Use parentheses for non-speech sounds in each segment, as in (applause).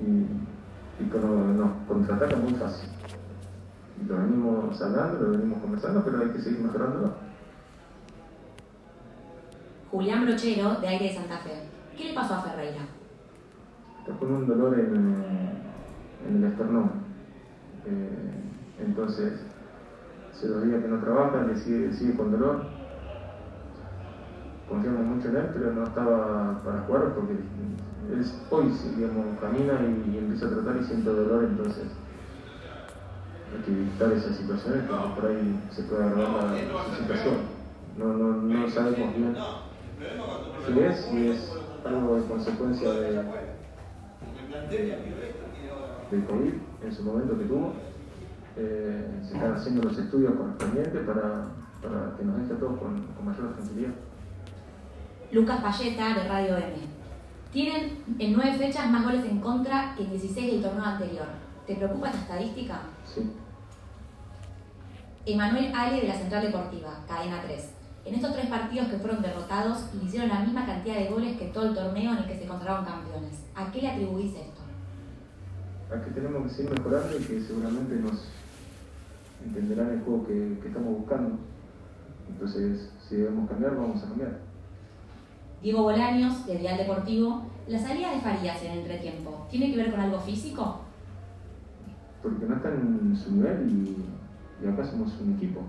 y, y nos contraataca muy fácil. Lo venimos hablando, lo venimos conversando, pero hay que seguir mejorándolo. Julián Brochero, de Aire de Santa Fe. ¿Qué le pasó a Ferreira? Está con un dolor en, en el esternón. Eh, entonces, se lo días que no trabaja, le sigue, sigue con dolor. Confiamos mucho en él, pero no estaba para jugar porque él hoy digamos, camina y, empieza a tratar y siente dolor, entonces hay que evitar esas situaciones porque por ahí se puede agravar la, situación. No, no, no sabemos bien si es, si es algo de consecuencia de, de COVID en su momento que tuvo eh, se están haciendo los estudios correspondientes para, para que nos deje a todos con, con mayor tranquilidad. Lucas Payeta, de Radio M. Tienen en nueve fechas más goles en contra que en 16 del torneo anterior. ¿Te preocupa esta estadística? Sí. Emanuel Ale de la Central Deportiva, cadena 3. En estos tres partidos que fueron derrotados, hicieron la misma cantidad de goles que todo el torneo en el que se encontraron campeones. ¿A qué le atribuís esto? A que tenemos que seguir mejorando y que seguramente nos, entenderán el juego que, estamos buscando. Entonces, si debemos cambiar, vamos a cambiar. Diego Bolaños, de Dial Deportivo, la salida de Farías en el entretiempo, ¿tiene que ver con algo físico? Porque no está en su nivel y, acá somos un equipo,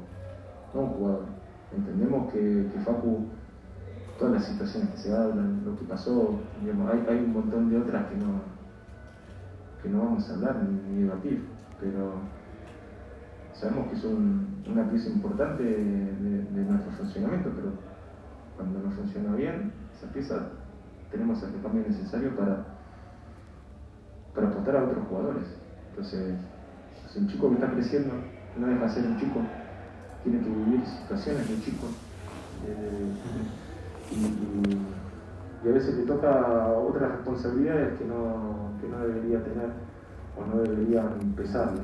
no un jugador. Entendemos que, Facu, todas las situaciones que se hablan, lo que pasó, hay, hay, un montón de otras que no, que no vamos a hablar ni, ni debatir, pero sabemos que es una pieza importante de, nuestro funcionamiento, pero cuando no funciona bien, esa pieza tenemos el cambio necesario para, para apostar a otros jugadores. Entonces, es un chico que está creciendo, no deja de ser un chico, tiene que vivir situaciones de chico. Eh, y, a veces le toca otras responsabilidades que no, que no debería tener o no debería empezarle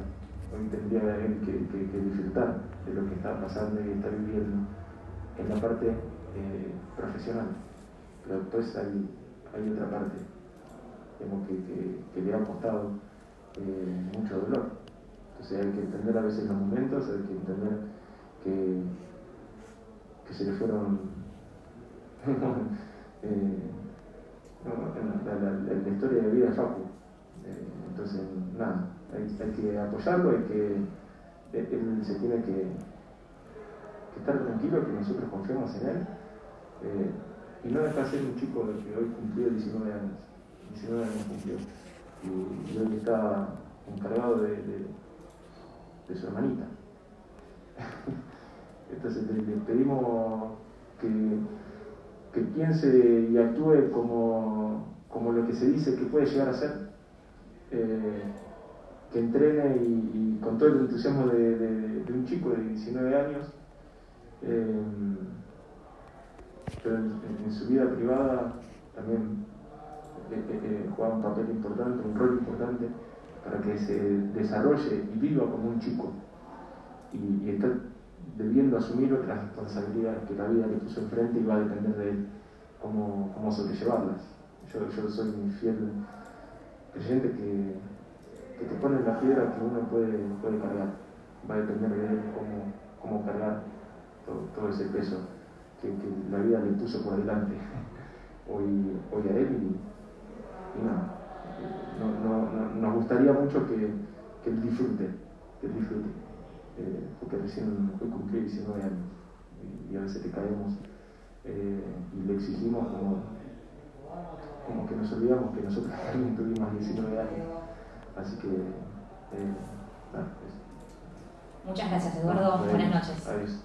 hoy tendría que, disfrutar de lo que está pasando y está viviendo en la parte eh, profesional. Pero después hay, hay otra parte que, le ha costado eh, mucho dolor. Entonces hay que entender a veces los momentos, hay que entender que, que se le fueron (laughs) eh, la, historia de vida de Facu. entonces, nada, hay, que apoyarlo, hay que, él, se tiene que, estar tranquilo, que nosotros confiamos en él. Y no deja de ser un chico que hoy cumplió 19 años, 19 años cumplió, y, hoy está encargado de, de, su hermanita. (laughs) Entonces le, pedimos que, que, piense y actúe como, como lo que se dice que puede llegar a ser. Eh, que entrene y, con todo el entusiasmo de, un chico de 19 años, eh, pero en, su vida privada también eh, eh, juega un papel importante, un rol importante para que se desarrolle y viva como un chico y, está debiendo asumir otras responsabilidades que la vida le puso enfrente y va a depender de él cómo, cómo sobrellevarlas. Yo, yo soy un fiel creyente que que te ponen la piedra que uno puede, puede cargar. Va a depender de él cómo, cómo cargar todo, ese peso que, la vida le puso por delante hoy, hoy a él y, nada. No, nos gustaría mucho que, que, él disfrute, que él disfrute, eh, porque recién hoy cumplió 19 años y, a veces te caemos eh, y le exigimos como, como que nos olvidamos que nosotros (laughs) también tuvimos 19 años. Así que, eh, Muchas gracias, Eduardo. Buenas noches.